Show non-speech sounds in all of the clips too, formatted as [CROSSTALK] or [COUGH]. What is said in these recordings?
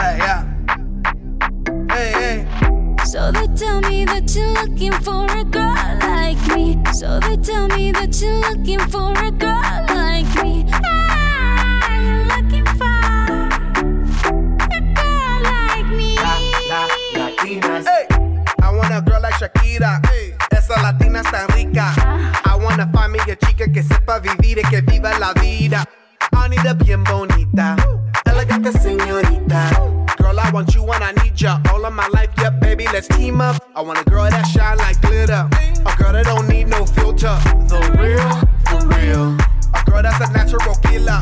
Hey, yeah. Hey, hey. So they tell me that you're looking for a girl like me. So they tell me that you're looking for a girl like me. Ah, you're looking for a girl like me. La, la, latinas. Hey. I want a girl like Shakira. Hey. Esa latina está rica. I wanna find me a chica que sepa vivir y que viva la vida. Let's team up. I want a girl that shine like glitter. A girl that don't need no filter. The real, the real. A girl that's a natural killer.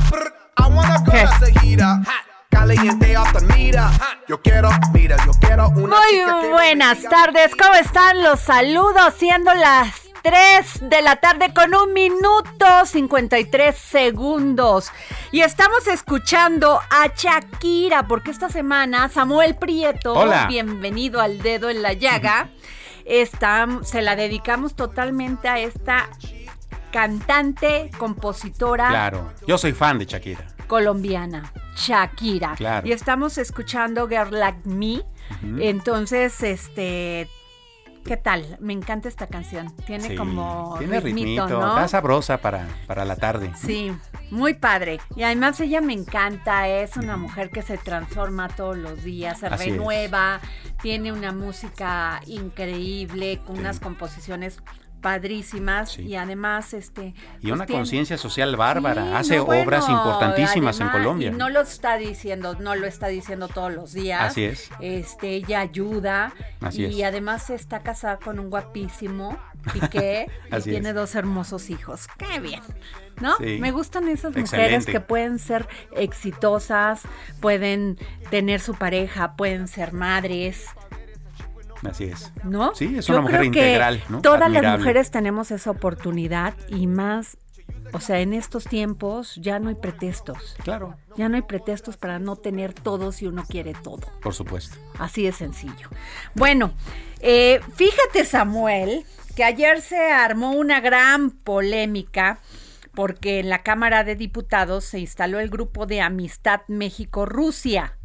I want a girl that's a heater. Hot. Caliente off the meter. Yo quiero, mira, yo quiero una chica que Muy buenas tardes, ¿cómo están? Los saludos, siendo las 3 de la tarde con un minuto 53 segundos. Y estamos escuchando a Shakira, porque esta semana Samuel Prieto, Hola. bienvenido al dedo en la llaga, está, se la dedicamos totalmente a esta cantante, compositora Claro, yo soy fan de Shakira. colombiana, Shakira. Claro. Y estamos escuchando Girl Like Me. Entonces, este, ¿qué tal? Me encanta esta canción. Tiene Sí, como tiene ritmito, ritmito, ¿no? está sabrosa para, para la tarde. Sí, muy padre. Y además ella me encanta, es una mujer que se transforma todos los días, se Así es. renueva, tiene una música increíble, con unas composiciones padrísimas Sí. y además este Y pues una tiene- conciencia social bárbara, Sí, hace no, bueno, obras importantísimas en Colombia. Y no lo está diciendo, no lo está diciendo todos los días. Así es. Este, ella ayuda. Así y es. además está casada con un guapísimo [LAUGHS] Piqué y tiene es. dos hermosos hijos. Qué bien. ¿No? Sí. Me gustan esas mujeres Excelente. que pueden ser exitosas, pueden tener su pareja, pueden ser madres, Así es. ¿no? Sí, es Yo una mujer creo que integral, ¿no? Todas las mujeres tenemos esa oportunidad y más, o sea, en estos tiempos ya no hay pretextos. Claro, Ya no hay pretextos para no tener todo si uno quiere todo. por supuesto. Así de sencillo. Bueno, eh, fíjate Samuel, que ayer se armó una gran polémica porque en la Cámara de Diputados se instaló el grupo de Amistad México-Rusia,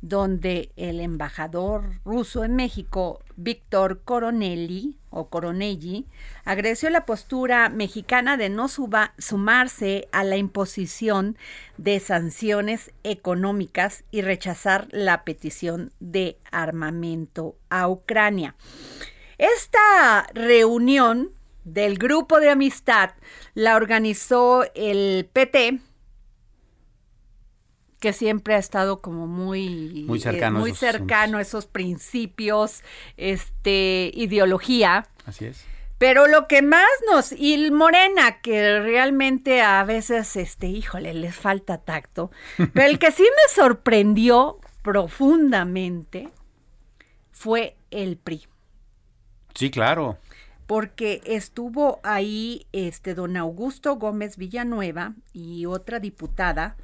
donde el embajador ruso en México, Víctor Coronelli, o Coronelli, agradeció la postura mexicana de no sumarse a la imposición de sanciones económicas y rechazar la petición de armamento a Ucrania. Esta reunión del grupo de amistad la organizó el PT, que siempre ha estado como muy, Muy cercano a muy esos cercano a esos principios, este, ideología. Así es. Pero lo que más nos, y Morena, que realmente a veces, este, híjole, les falta tacto, [LAUGHS] pero el que sí me sorprendió profundamente fue el PRI Sí, claro. porque estuvo ahí este don Augusto Gómez Villanueva y otra diputada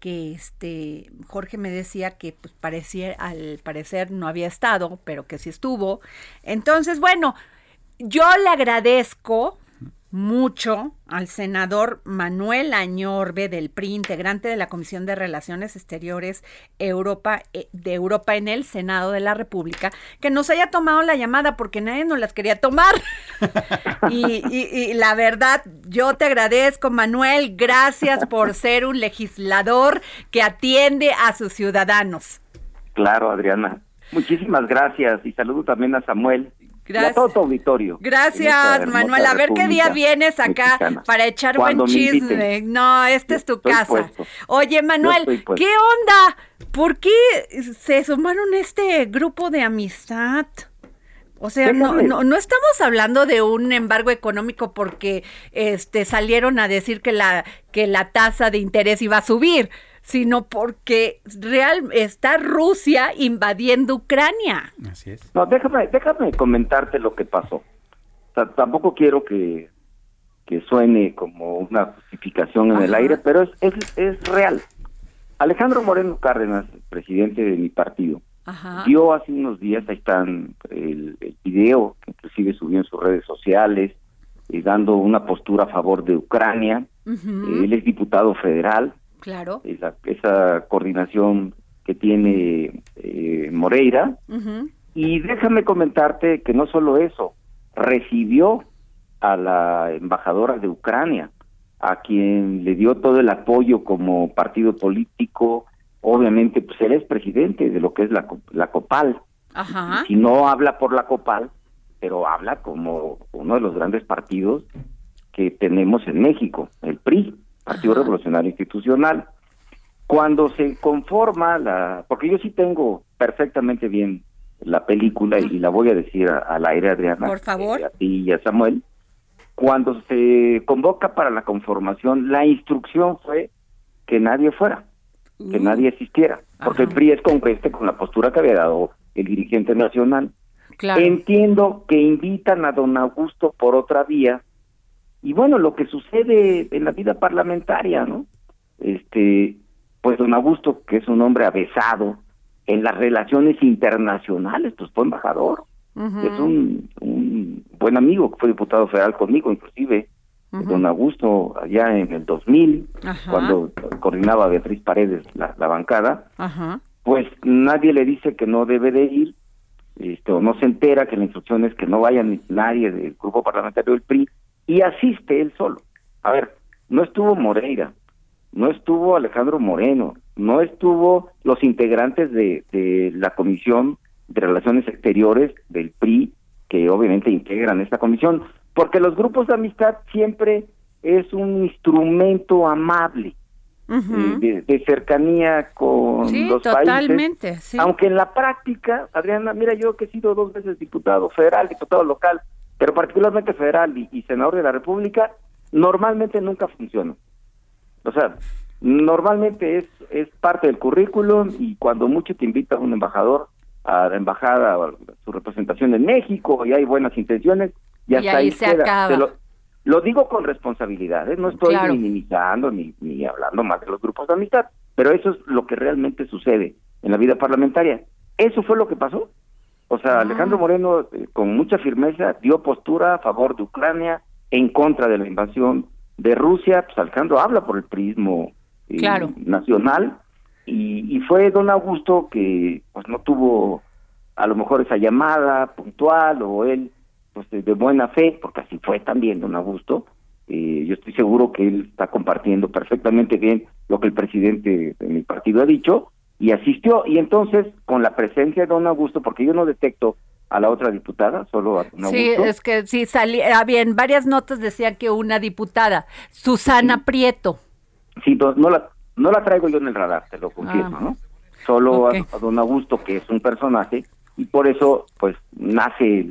que este Jorge me decía que pues parecía al parecer no había estado, pero que sí estuvo. Entonces, bueno, yo le agradezco mucho al senador Manuel Añorbe del PRI, integrante de la Comisión de Relaciones Exteriores Europa, eh, de Europa en el Senado de la República, que nos haya tomado la llamada porque nadie nos las quería tomar. [LAUGHS] y, y la verdad, yo te agradezco, Manuel, gracias por ser un legislador que atiende a sus ciudadanos. Claro, Adriana. Muchísimas gracias y saludo también a Samuel Gracias. todo tu auditorio. Gracias, Manuel. A ver qué día vienes acá para echar buen chisme. No, esta es tu casa. Oye, Manuel, ¿qué onda? ¿Por qué se sumaron este grupo de amistad? O sea, no, no, no, estamos hablando de un embargo económico porque este salieron a decir que la que la tasa de interés iba a subir sino porque real está Rusia invadiendo Ucrania. Así es. No, déjame, déjame comentarte lo que pasó. tampoco quiero que, que suene como una justificación en el aire, pero es, es, es real. Alejandro Moreno Cárdenas, presidente de mi partido, dio hace unos días, ahí están el, video que inclusive subió en sus redes sociales, eh, dando una postura a favor de Ucrania. él es diputado federal, Claro. Esa, esa coordinación que tiene eh, Moreira. Y déjame comentarte que no solo eso, recibió a la embajadora de Ucrania, a quien le dio todo el apoyo como partido político. Obviamente, pues él es presidente de lo que es la, la COPAL. Ajá. si no habla por la COPAL, pero habla como uno de los grandes partidos que tenemos en México, el PRI. Partido Revolucionario Institucional. Cuando se conforma la, porque yo sí tengo perfectamente bien la película y la voy a decir al aire, Adriana, por favor, eh, a ti y a Samuel. Cuando se convoca para la conformación, la instrucción fue que nadie fuera, que uh. nadie existiera, porque el PRI es congruente con la postura que había dado el dirigente nacional. Entiendo que invitan a don Augusto por otra vía y bueno, lo que sucede en la vida parlamentaria, ¿no? Este, pues don Augusto, que es un hombre avesado en las relaciones internacionales, pues fue embajador, es un, buen amigo que fue diputado federal conmigo, inclusive don Augusto allá en el 2000, cuando coordinaba Beatriz Paredes la, bancada, pues nadie le dice que no debe de ir, este, o no se entera que la instrucción es que no vaya nadie del grupo parlamentario del PRI, y asiste él solo. A ver, no estuvo Moreira, no estuvo Alejandro Moreno, no estuvo los integrantes de, de la Comisión de Relaciones Exteriores del PRI, que obviamente integran esta comisión, porque los grupos de amistad siempre es un instrumento amable eh, de, cercanía con los totalmente, países. Aunque en la práctica, Adriana, mira, yo que he sido dos veces diputado federal, diputado local, pero particularmente federal y, senador de la República, normalmente nunca funciona. O sea, normalmente es, es parte del currículum y cuando mucho te invita un embajador a la embajada o a su representación en México y hay buenas intenciones, y hasta ahí, se acaba. Lo, digo con responsabilidad, ¿eh? no estoy minimizando ni, ni hablando más de los grupos de amistad, pero eso es lo que realmente sucede en la vida parlamentaria. Eso fue lo que pasó. O sea, Alejandro Moreno, eh, con mucha firmeza, dio postura a favor de Ucrania, en contra de la invasión de Rusia. Pues Alejandro habla por el prismo eh, nacional. Y, fue don Augusto que pues no tuvo a lo mejor esa llamada puntual o él pues de, buena fe, porque así fue también don Augusto. Eh, yo estoy seguro que él está compartiendo perfectamente bien lo que el presidente de mi partido ha dicho y asistió y entonces con la presencia de don Augusto, porque yo no detecto a la otra diputada, solo a don Augusto. Sí, es que sí, salía, bien, varias notas decían que una diputada, Susana Prieto. Sí, no, la, no la traigo yo en el radar, te lo confirmo, ah. ¿no? Solo a, don Augusto, que es un personaje, y por eso, pues, nace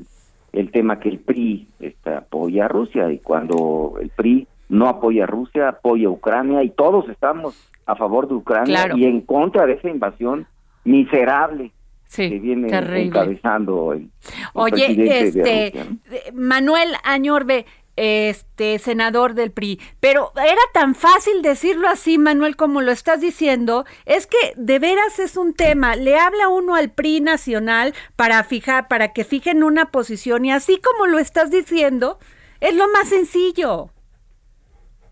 el, tema que el PRI este, apoya a Rusia, y cuando el PRI no apoya a Rusia, apoya a Ucrania, y todos estamos a favor de Ucrania y en contra de esa invasión miserable que viene encabezando el, Oye, este Manuel Añorbe, este senador del PRI, pero era tan fácil decirlo así, Manuel, como lo estás diciendo, es que de veras es un tema, le habla uno al PRI nacional para fijar, para que fijen una posición y así como lo estás diciendo, Es lo más sencillo.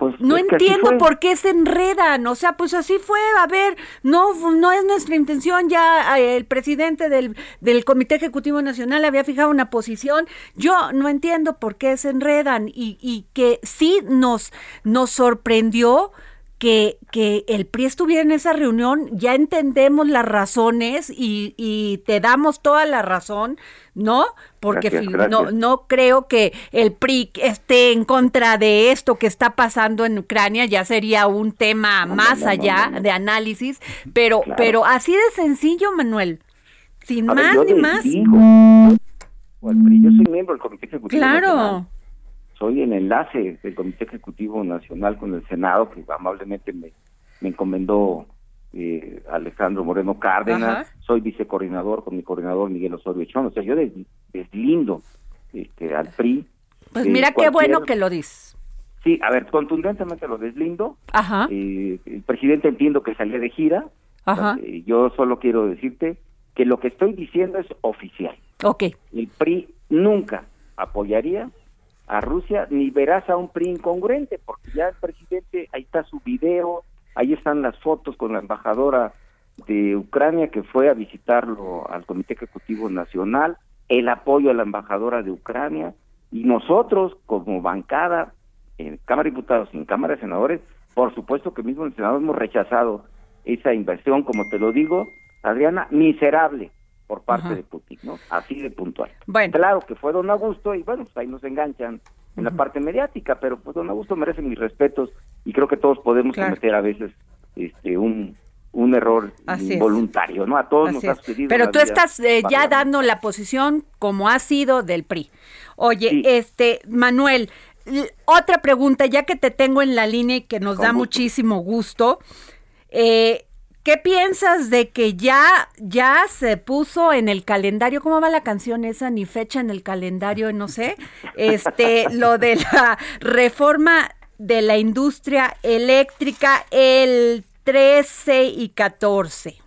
Pues No entiendo por qué se enredan, o sea, pues así fue, a ver, no no es nuestra intención, ya eh, el presidente del, del Comité Ejecutivo Nacional había fijado una posición, yo no entiendo por qué se enredan y, y que sí nos, nos sorprendió que, que el PRI estuviera en esa reunión, ya entendemos las razones y, y te damos toda la razón, ¿no? Porque Gracias, fi- gracias. no, no creo que el PRI esté en contra de esto que está pasando en Ucrania, ya sería un tema No, más no, no, allá de análisis, pero, Claro. pero así de sencillo, Manuel, sin A ver, más yo ni más. digo, yo soy miembro del Comité Ejecutivo Nacional. Soy el enlace del Comité Ejecutivo Nacional con el Senado, que amablemente me, me encomendó eh, Alejandro Moreno Cárdenas. Ajá. Soy vicecoordinador con mi coordinador Miguel Osorio Chón. O sea, yo des- deslindo este, al PRI. pues mira qué bueno que lo dices. Sí, a ver, contundentemente lo deslindo. Ajá, Eh, el presidente entiendo que salía de gira. ajá, Eh, yo solo quiero decirte que lo que estoy diciendo es oficial. ok, El PRI nunca apoyaría a Rusia ni verás a un PRI incongruente, porque ya el presidente, ahí está su video, ahí están las fotos con la embajadora de Ucrania que fue a visitarlo al Comité Ejecutivo Nacional, el apoyo a la embajadora de Ucrania y nosotros como bancada en Cámara de Diputados y en Cámara de Senadores, por supuesto que mismo en el Senado hemos rechazado esa inversión, como te lo digo, Adriana, miserable por parte Ajá. de Putin, ¿no? Así de puntual. Bueno. Claro que fue don Augusto y bueno, pues ahí nos enganchan en la parte mediática, pero pues don Augusto merece mis respetos y creo que todos podemos Claro. cometer a veces este un un error Así es. involuntario, ¿no? A todos Así nos ha sucedido. Pero tú estás eh, ya dando la posición como ha sido del PRI. Oye, Sí. este, Manuel, otra pregunta, ya que te tengo en la línea y que nos Con da gusto. muchísimo gusto. eh, ¿Qué piensas de que ya, ya se puso en el calendario? ¿Cómo va la canción esa? Ni fecha en el calendario, no sé. Este, lo de la reforma de la industria eléctrica el 13 y 14.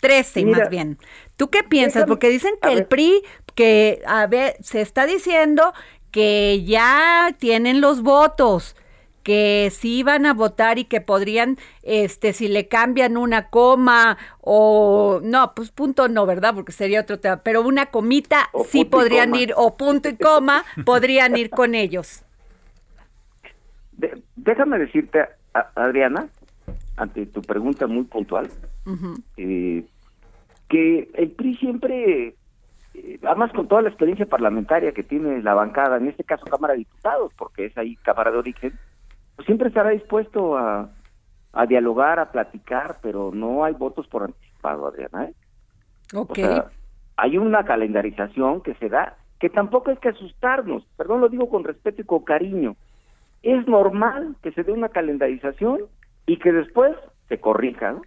13 Mira, más bien. ¿Tú qué piensas? déjame- Porque dicen que el ver. PRI, que a ver, se está diciendo que ya tienen los votos, que sí van a votar y que podrían, este, si le cambian una coma o no, pues punto no, ¿verdad? Porque sería otro tema, pero una comita O sí podrían ir, o punto y coma, [LAUGHS] podrían ir con ellos. De- déjame decirte, a- Adriana, ante tu pregunta muy puntual, eh, que el PRI siempre, eh, además con toda la experiencia parlamentaria que tiene la bancada, en este caso Cámara de Diputados, porque es ahí Cámara de Origen, pues siempre estará dispuesto a, a dialogar, a platicar, pero no hay votos por anticipado, Adriana. ¿eh? Ok. O sea, hay una calendarización que se da, que tampoco hay que asustarnos, perdón, lo digo con respeto y con cariño. Es normal que se dé una calendarización y que después se corrija, ¿no?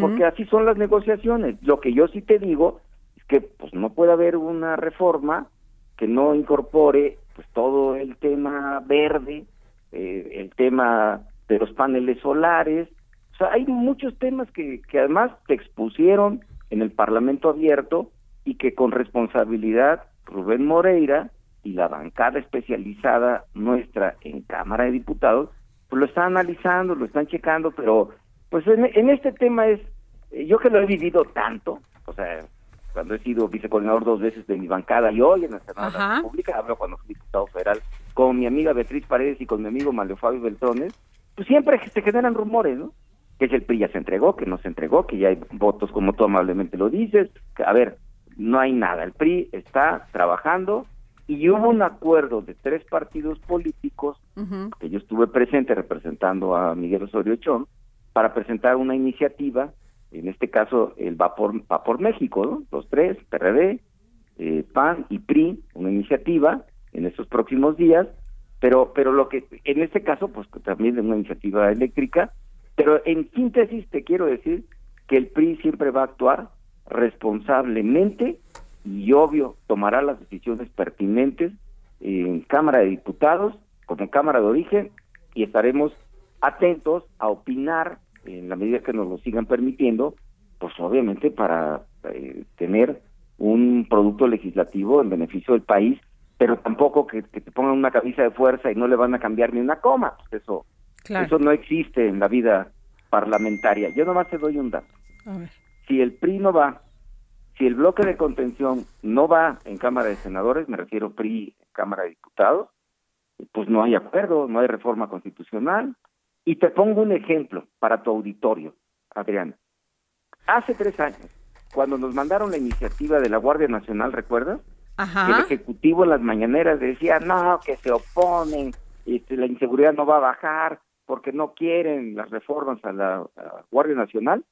Porque así son las negociaciones. Lo que yo sí te digo es que pues no puede haber una reforma que no incorpore pues todo el tema verde, eh, el tema de los paneles solares. O sea, hay muchos temas que, que además te expusieron en el Parlamento abierto y que con responsabilidad Rubén Moreira y la bancada especializada nuestra en Cámara de Diputados, pues lo están analizando, lo están checando, pero pues en, en este tema es, eh, yo que lo he vivido tanto, o sea, cuando he sido vicecoordinador dos veces de mi bancada y hoy en el Senado de la. República, hablo cuando fui diputado federal, con mi amiga Beatriz Paredes y con mi amigo Mario Fabio Beltrones, pues siempre se generan rumores, ¿no? Que si el PRI ya se entregó, que no se entregó, que ya hay votos como tú amablemente lo dices, a ver, no hay nada, el PRI está trabajando y hubo un acuerdo de tres partidos políticos que yo estuve presente representando a Miguel Osorio Chón para presentar una iniciativa, en este caso el Vapor, Vapor México, ¿no? los tres, PRD, eh, PAN y PRI, una iniciativa en estos próximos días, pero pero lo que en este caso pues también es una iniciativa eléctrica, pero en síntesis te quiero decir que el PRI siempre va a actuar responsablemente y obvio tomará las decisiones pertinentes en Cámara de Diputados como Cámara de Origen y estaremos atentos a opinar en la medida que nos lo sigan permitiendo, pues obviamente para eh, tener un producto legislativo en beneficio del país pero tampoco que, que te pongan una camisa de fuerza y no le van a cambiar ni una coma. Pues eso, Claro. eso no existe en la vida parlamentaria. Yo nomás te doy un dato. A ver. Si el PRI no va, si el bloque de contención no va en Cámara de Senadores, me refiero PRI, Cámara de Diputados, pues no hay acuerdo, no hay reforma constitucional. Y te pongo un ejemplo para tu auditorio, Adriana. Hace tres años, cuando nos mandaron la iniciativa de la Guardia Nacional, ¿recuerdas? El Ajá. Ejecutivo en las mañaneras decía, no, que se oponen, este, la inseguridad no va a bajar porque no quieren las reformas a la, a la Guardia Nacional.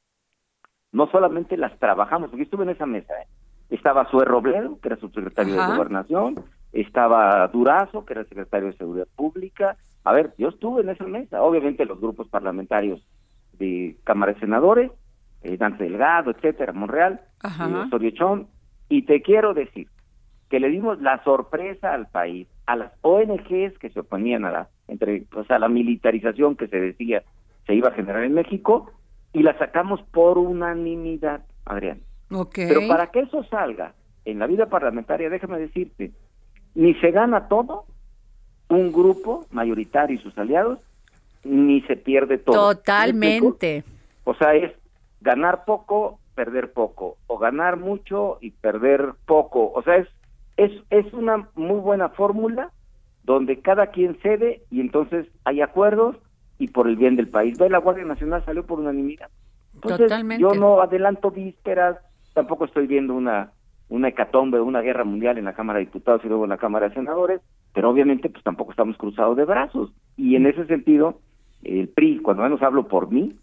No solamente las trabajamos, porque estuve en esa mesa, ¿eh? estaba Sue Robledo, que era subsecretario Ajá. de Gobernación, estaba Durazo, que era el secretario de Seguridad Pública. A ver, yo estuve en esa mesa, obviamente los grupos parlamentarios de Cámara de Senadores, eh, Dante Delgado, etcétera, Monreal, eh, Osorio Chong, y te quiero decir que le dimos la sorpresa al país, a las ONGs que se oponían a la, entre, o sea, la militarización que se decía se iba a generar en México, y la sacamos por unanimidad, Adrián. Ok. Pero para que eso salga en la vida parlamentaria, déjame decirte, ni se gana todo un grupo mayoritario y sus aliados, ni se pierde todo. Totalmente. O sea, es ganar poco, perder poco, o ganar mucho y perder poco. O sea, es, es, es una muy buena fórmula donde cada quien cede y entonces hay acuerdos y por el bien del país. Ve, la Guardia Nacional salió por unanimidad. Entonces, Totalmente. yo no adelanto vísperas, tampoco estoy viendo una una hecatombe, una guerra mundial en la Cámara de Diputados y luego en la Cámara de Senadores, pero obviamente pues tampoco estamos cruzados de brazos. Y en ese sentido, el PRI, cuando menos hablo por mí,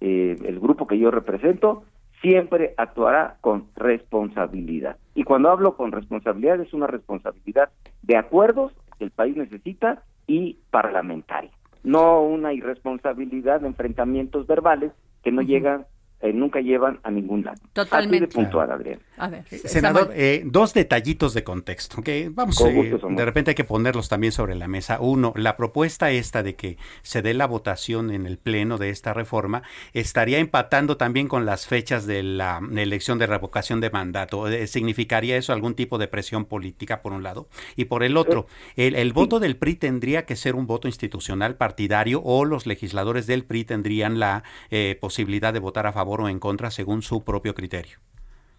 eh, el grupo que yo represento, siempre actuará con responsabilidad. Y cuando hablo con responsabilidad, es una responsabilidad de acuerdos que el país necesita y parlamentaria. No una irresponsabilidad de enfrentamientos verbales que no llegan, eh, nunca llevan a ningún lado. Totalmente. Así de puntual, Adrián. A ver. Senador, Samuel. eh, dos detallitos de contexto, que vamos, Con eh, de repente hay que ponerlos también sobre la mesa. Uno, la propuesta esta de que se dé la votación en el pleno de esta reforma estaría empatando también con las fechas de la elección de revocación de mandato. Eh, ¿Significaría eso algún tipo de presión política por un lado? Y por el otro, el, el voto del PRI tendría que ser un voto institucional partidario o los legisladores del PRI tendrían la eh, posibilidad de votar a favor o en contra según su propio criterio.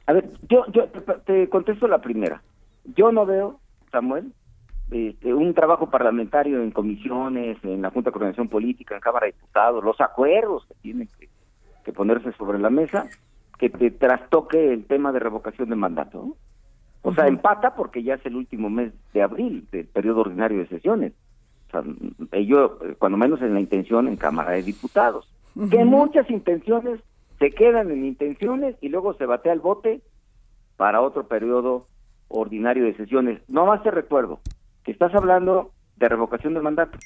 A ver, yo, yo te, te contesto la primera. Yo no veo, Samuel, este, un trabajo parlamentario en comisiones, en la Junta de Coordinación Política, en Cámara de Diputados, los acuerdos que tienen que, que ponerse sobre la mesa, que te trastoque el tema de revocación de mandato. ¿no? O sea, empata porque ya es el último mes de abril del periodo ordinario de sesiones. O sea, ello, eh, cuando menos en la intención en Cámara de Diputados. Que muchas intenciones se quedan en intenciones y luego se batea el bote para otro periodo ordinario de sesiones. No más te recuerdo que estás hablando de revocación del mandato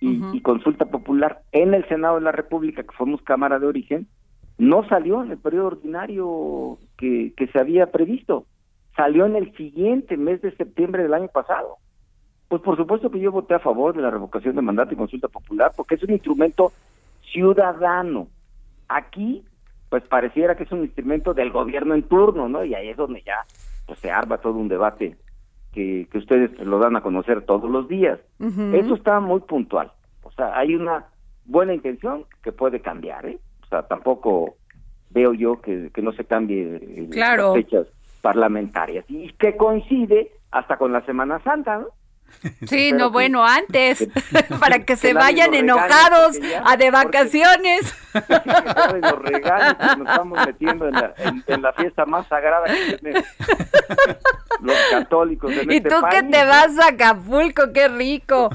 y, y consulta popular en el Senado de la República, que fuimos Cámara de Origen, no salió en el periodo ordinario que, que se había previsto, salió en el siguiente mes de septiembre del año pasado. Pues por supuesto que yo voté a favor de la revocación de mandato y consulta popular, porque es un instrumento ciudadano. Aquí, pues pareciera que es un instrumento del gobierno en turno, ¿no? Y ahí es donde ya pues, se arma todo un debate que, que ustedes lo dan a conocer todos los días. Ujú. Eso está muy puntual. O sea, hay una buena intención que puede cambiar, ¿eh? O sea, tampoco veo yo que, que no se cambie eh, Claro. las fechas parlamentarias. Y que coincide hasta con la Semana Santa, ¿no? [LAUGHS] Sí, no, que- bueno, antes, [LAUGHS] que- para que que se vayan enojados porque ya- a de porque- vacaciones. de los regalos que nos estamos metiendo en la, en, en la fiesta más sagrada que tienen los católicos en Y este tú que país, te ¿no? vas a Acapulco, qué rico.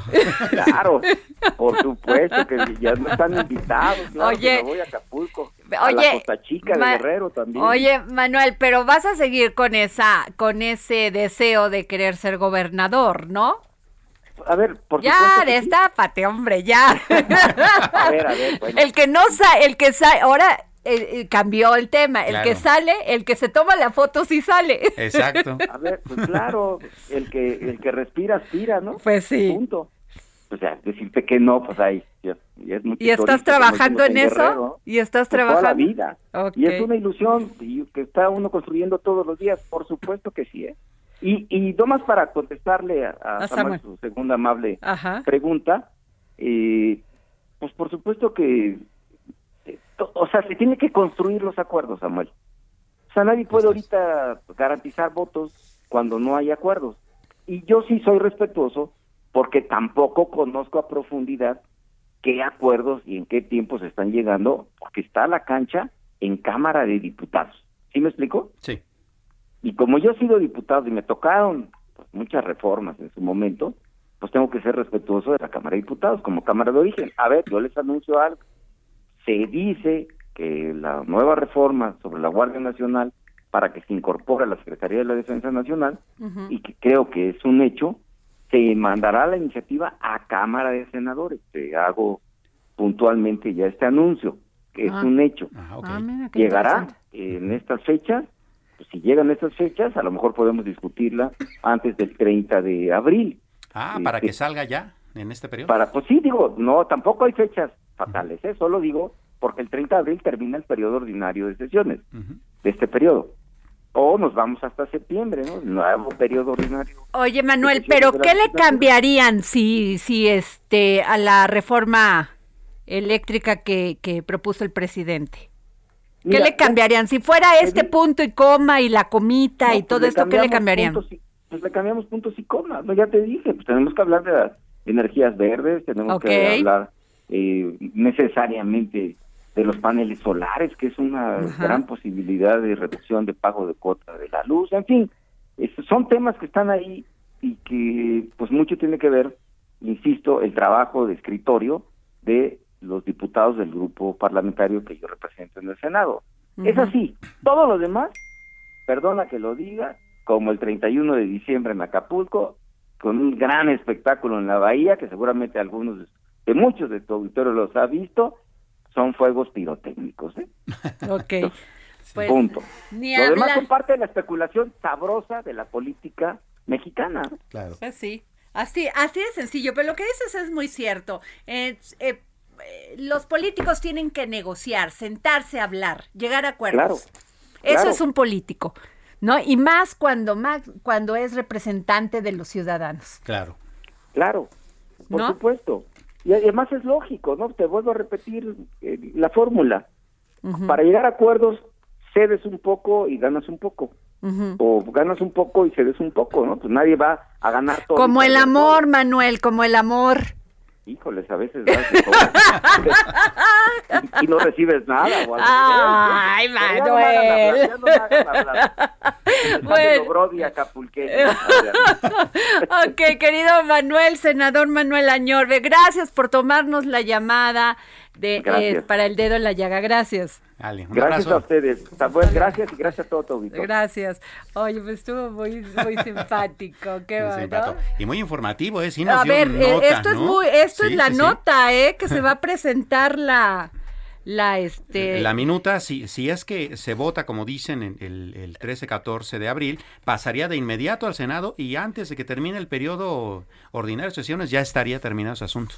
Claro, [LAUGHS] por supuesto que ya no están invitados. Claro Oye, que me voy a Acapulco. A Oye, la Costa Chica Ma- de Guerrero también. Oye, Manuel, pero vas a seguir con esa, con ese deseo de querer ser gobernador, ¿no? a ver, por ya, supuesto. sí. destápate, hombre, ya. [LAUGHS] A ver, a ver, bueno. El que no sa el que sale, ahora eh, eh, cambió el tema, el que sale, el que se toma la foto sí sale. Exacto. A ver, pues claro, el que el que respira aspira, ¿no? Pues sí. Punto. O sea, decirte que no, pues ahí ya, ya es ¿Y estás trabajando en eso? ¿Y estás pues, trabajando? Toda la vida. Y es una ilusión y que está uno construyendo todos los días, por supuesto que sí, ¿eh? Y, y nomás para contestarle a, a A Samuel Samuel. su segunda amable Ajá. pregunta, eh, pues por supuesto que, eh, to- o sea, se tiene que construir los acuerdos, Samuel. O sea, nadie puede ahorita garantizar votos cuando no hay acuerdos. Y yo sí soy respetuoso porque tampoco conozco a profundidad qué acuerdos y en qué tiempo se están llegando, porque está la cancha en Cámara de Diputados. ¿Sí me explico? Sí. Y como yo he sido diputado y me tocaron pues, muchas reformas en su momento, pues tengo que ser respetuoso de la Cámara de Diputados como Cámara de Origen. A ver, yo les anuncio algo. Se dice que la nueva reforma sobre la Guardia Nacional para que se incorpore a la Secretaría de la Defensa Nacional, y que creo que es un hecho, se mandará la iniciativa a Cámara de Senadores. Te hago puntualmente ya este anuncio, que Ah. es un hecho Ah, ok. Ah, mira, llegará en estas fechas. Pues si llegan estas fechas, a lo mejor podemos discutirla antes del 30 de abril. Ah, para que salga ya en este periodo. Para, pues sí, digo, no, tampoco hay fechas fatales, ¿eh? solo digo porque el 30 de abril termina el periodo ordinario de sesiones de este periodo. O nos vamos hasta septiembre, ¿no? Nuevo periodo ordinario. Oye, Manuel, pero ¿qué le cambiarían si, si este, a la reforma eléctrica que, que propuso el presidente? ¿Qué Mira, le cambiarían? Si fuera te este punto y coma y la comita No, y pues todo esto, ¿qué le cambiarían? puntos y- pues le cambiamos puntos y comas, ¿no? Ya te dije, pues tenemos que hablar de las energías verdes, tenemos que hablar eh, necesariamente de los paneles solares, que es una Ajá. gran posibilidad de reducción de pago de cuota de la luz, en fin, es- son temas que están ahí y que pues mucho tiene que ver, insisto, el trabajo de escritorio de los diputados del grupo parlamentario que yo represento en el Senado. Es así, todo lo demás perdona que lo diga, como el 31 de diciembre en Acapulco, con un gran espectáculo en la bahía, que seguramente algunos, de muchos de tu auditorio los ha visto, son fuegos pirotécnicos, ¿eh? [LAUGHS] Ok. Pues, Punto. ni Lo demás son parte de la especulación sabrosa de la política mexicana. Claro. Pues sí, así, así de sencillo, pero lo que dices es muy cierto. Eh, eh, eh, los políticos tienen que negociar, sentarse a hablar, llegar a acuerdos. Claro, Eso claro. es un político, ¿no? Y más cuando más cuando es representante de los ciudadanos. Claro. Claro, por ¿No? supuesto. Y además es lógico, ¿no? Te vuelvo a repetir eh, la fórmula. Para llegar a acuerdos, cedes un poco y ganas un poco. o ganas un poco y cedes un poco, ¿no? Pues nadie va a ganar todo. Como el amor, todo. Manuel, como el amor. Híjoles, a veces das y, [LAUGHS] y no recibes nada. O al Ay, Manuel. Bueno. [LAUGHS] Ok, querido Manuel, senador Manuel Añorbe, gracias por tomarnos la llamada de, eh, para el dedo en la llaga. Gracias. Dale, un Gracias a ustedes. Gracias y gracias a todo tu auditorio. Gracias. Oye, pues estuvo muy, muy simpático. [LAUGHS] Qué Muy bueno. Y muy informativo, ¿eh? Sí nos A dio ver, eh, nota, esto es muy, esto Sí, es la sí, sí. nota, ¿eh? Que se [LAUGHS] va a presentar la, la, este. La minuta, si, si es que se vota, como dicen, en el, el 13-14 de abril, pasaría de inmediato al Senado y antes de que termine el periodo ordinario de sesiones ya estaría terminado ese asunto.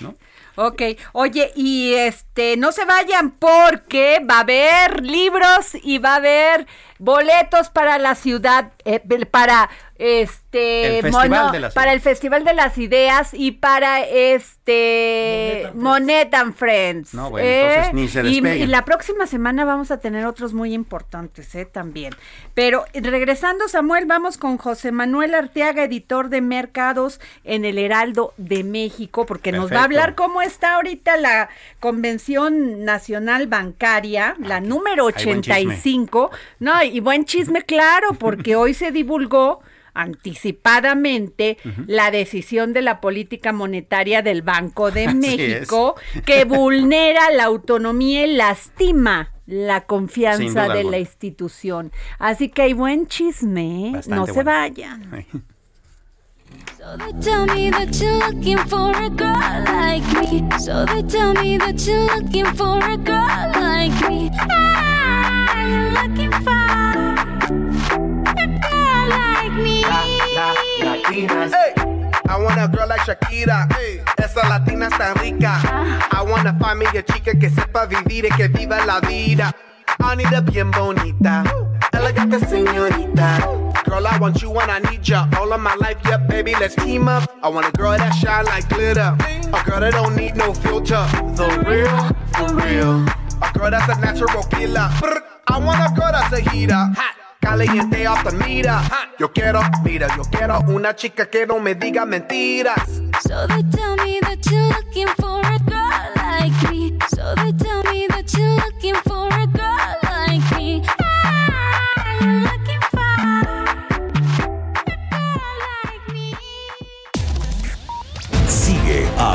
¿No? Ok, oye, y este, no se vayan porque va a haber libros y va a haber boletos para la ciudad, eh, para este, El Festival de las para Ideas. el Festival de las Ideas y para este Monet and Friends. No, bueno, entonces ni se y, despeguen. y la próxima semana vamos a tener otros muy importantes, ¿eh? También. Pero regresando, Samuel, vamos con José Manuel Arteaga, editor de Mercados en el Heraldo de México, porque nos va a hablar cómo está ahorita la Convención Nacional Bancaria, la número hay buen chisme. 85. No, y buen chisme, claro, porque hoy se divulgó anticipadamente la decisión de la política monetaria del Banco de [LAUGHS] Así México que vulnera la autonomía y lastima la confianza de alguna. la institución. Así que hay buen chisme, ¿eh? No se vayan. So they tell me that you're looking for a girl like me. So they tell me that you're looking for a girl like me. Ah, you're looking for a girl like me. La, Latinas. I want a girl like Shakira. Esa latina es tan rica. I want a familia chica que sepa vivir y que viva la vida. Anita bien bonita. Elegante señorita. Girl, I want you when I need ya. All of my life, yeah, baby, let's team up. I want a girl that shine like glitter. A girl that don't need no filter. The real, for real. A girl that's a natural killer. Brr. I want a girl that's a heater. Hot. Caliente off the meter. Yo quiero, mira, yo quiero una chica que no me diga mentiras. So they tell me that you're looking for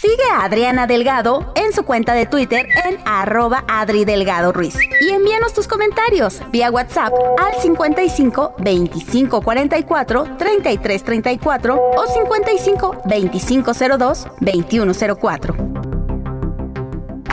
Sigue a Adriana Delgado en su cuenta de Twitter en arroba Adri Delgado Ruiz. Y envíanos tus comentarios vía WhatsApp al 55 25 44 33 34 o 55 25 02 21 04.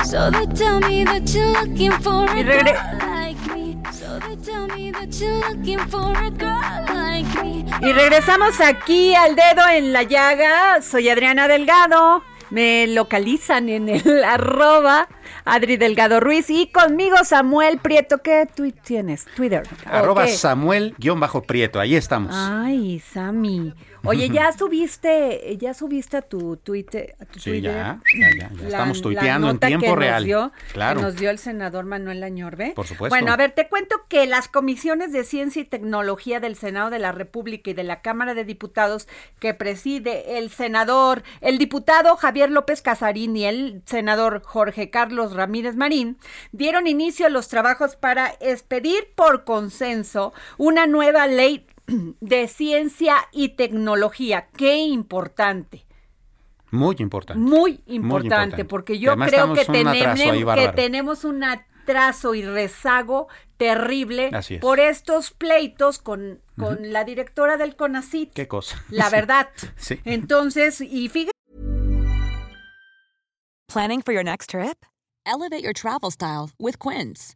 So they tell me that you're looking for a Y regre- girl like me. So they tell me that you're looking for a girl like me. Y regresamos aquí al dedo en la llaga. Soy Adriana Delgado. Me localizan en el [LAUGHS] arroba Adri Delgado Ruiz y conmigo Samuel Prieto. ¿Qué tweet tienes? Twitter. ¿o Arroba? Samuel-Prieto, ahí estamos. Ay, Sammy. Oye, ya subiste, ya subiste a tu Twitter. A tu Sí, Twitter ya, ya, ya, ya estamos tuiteando en nota tiempo que nos real. dio- Claro. Que nos dio el senador Manuel Añorbe. Por supuesto. Bueno, a ver, te cuento que las comisiones de Ciencia y Tecnología del Senado de la República y de la Cámara de Diputados que preside el senador, el diputado Javier López Casarín y el senador Jorge Carlos Ramírez Marín dieron inicio a los trabajos para expedir por consenso una nueva ley de ciencia y tecnología. Qué importante. Muy importante. Muy importante, importante. porque yo Además, creo que tenemos, que tenemos un atraso y rezago terrible Así es. por estos pleitos con, con la directora del CONACIT. Qué cosa. La [LAUGHS] verdad. Sí. Entonces, y fíjate Planning for your next trip? Elevate your travel style with Quince.